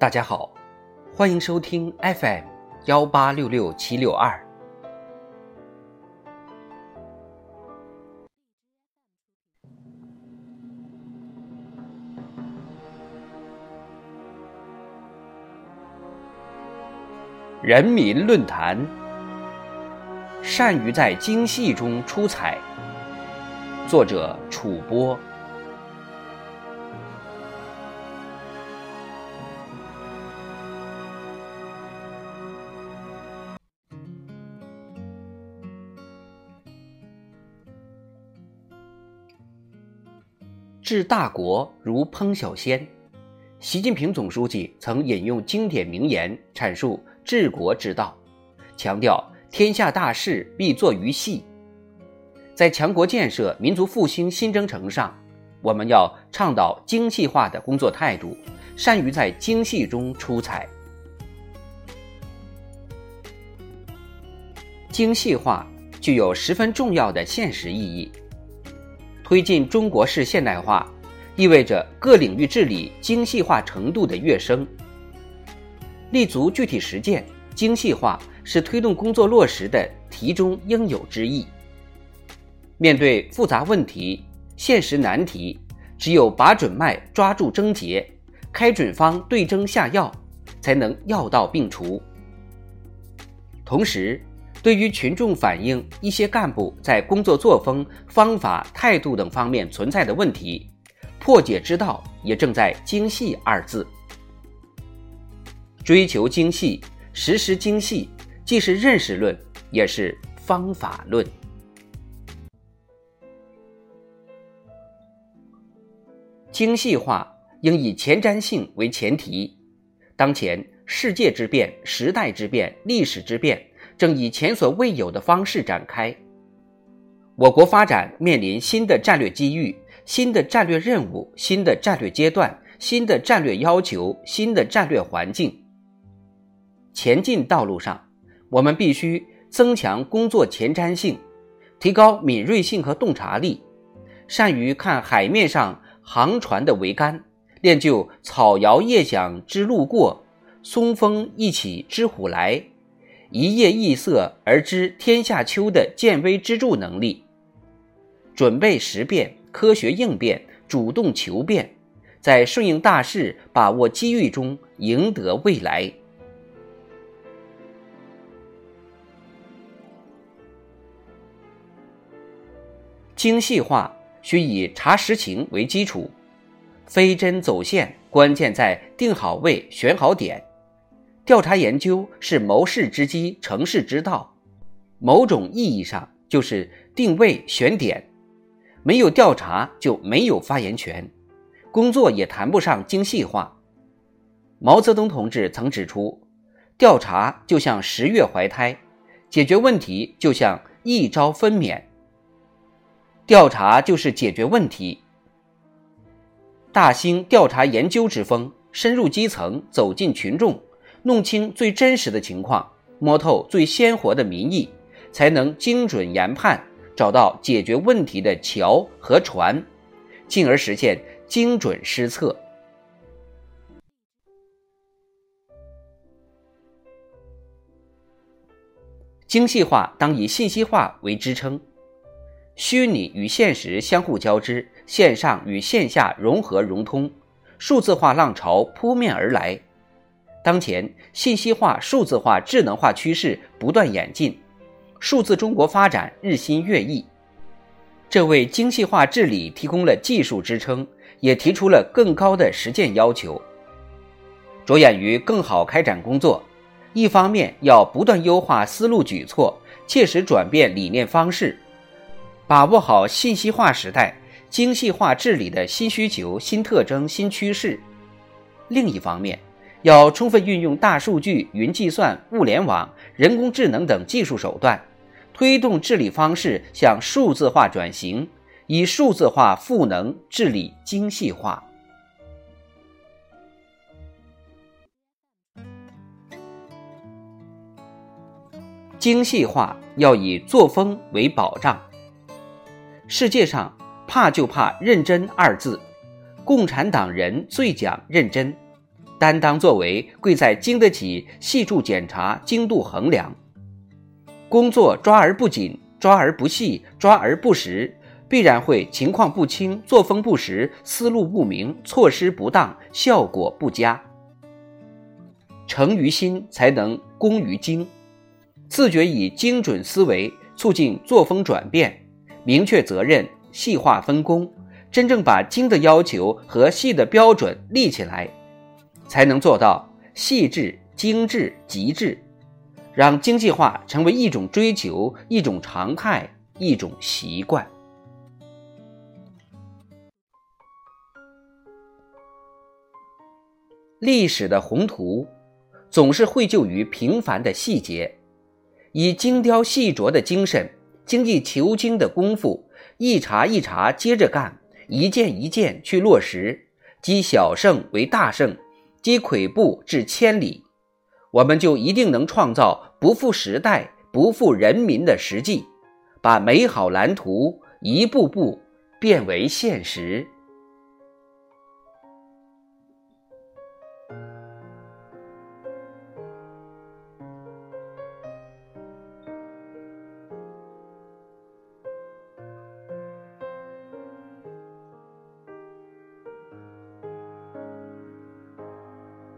大家好，欢迎收听 FM 幺八六六七六二。人民论坛，善于在精细中出彩。作者：楚波。治大国如烹小鲜。习近平总书记曾引用经典名言阐述治国之道，强调天下大事必作于细。在强国建设、民族复兴新征程上，我们要倡导精细化的工作态度，善于在精细中出彩。精细化具有十分重要的现实意义，推进中国式现代化。意味着各领域治理精细化程度的跃升，立足具体实践，精细化是推动工作落实的题中应有之义。面对复杂问题、现实难题，只有把准脉、抓住症结，开准方对症下药，才能药到病除。同时，对于群众反映一些干部在工作作风、方法、态度等方面存在的问题，破解之道也正在“精细”二字，追求精细，实施精细，既是认识论，也是方法论。精细化应以前瞻性为前提。当前世界之变、时代之变、历史之变，正以前所未有的方式展开。我国发展面临新的战略机遇。新的战略任务、新的战略阶段、新的战略要求、新的战略环境，前进道路上，我们必须增强工作前瞻性，提高敏锐性和洞察力，善于看海面上航船的桅杆，练就草摇夜响知路过，松风一起知虎来，一叶一色而知天下秋的见微知著能力，准备时变。科学应变，主动求变，在顺应大势、把握机遇中赢得未来。精细化需以查实情为基础，飞针走线关键在定好位、选好点。调查研究是谋事之基、成事之道，某种意义上就是定位、选点。没有调查就没有发言权，工作也谈不上精细化。毛泽东同志曾指出，调查就像十月怀胎，解决问题就像一朝分娩。调查就是解决问题，大兴调查研究之风，深入基层，走进群众，弄清最真实的情况，摸透最鲜活的民意，才能精准研判。找到解决问题的桥和船，进而实现精准施策。精细化当以信息化为支撑，虚拟与现实相互交织，线上与线下融合融通，数字化浪潮扑面而来。当前信息化、数字化、智能化趋势不断演进。数字中国发展日新月异，这为精细化治理提供了技术支撑，也提出了更高的实践要求。着眼于更好开展工作，一方面要不断优化思路举措，切实转变理念方式，把握好信息化时代精细化治理的新需求、新特征、新趋势；另一方面，要充分运用大数据、云计算、物联网、人工智能等技术手段。推动治理方式向数字化转型，以数字化赋能治理精细化。精细化要以作风为保障。世界上怕就怕认真二字，共产党人最讲认真。担当作为贵在经得起细处检查、精度衡量。工作抓而不紧、抓而不细、抓而不实，必然会情况不清、作风不实、思路不明、措施不当、效果不佳。诚于心，才能工于精。自觉以精准思维促进作风转变，明确责任，细化分工，真正把精的要求和细的标准立起来，才能做到细致、精致、极致，让精细化成为一种追求、一种常态、一种习惯。历史的宏图，总是绘就于平凡的细节。以精雕细琢的精神，精益求精的功夫，一茬一茬接着干，一件一件去落实，积小胜为大胜，积跬步至千里，我们就一定能创造不负时代、不负人民的实际，把美好蓝图一步步变为现实。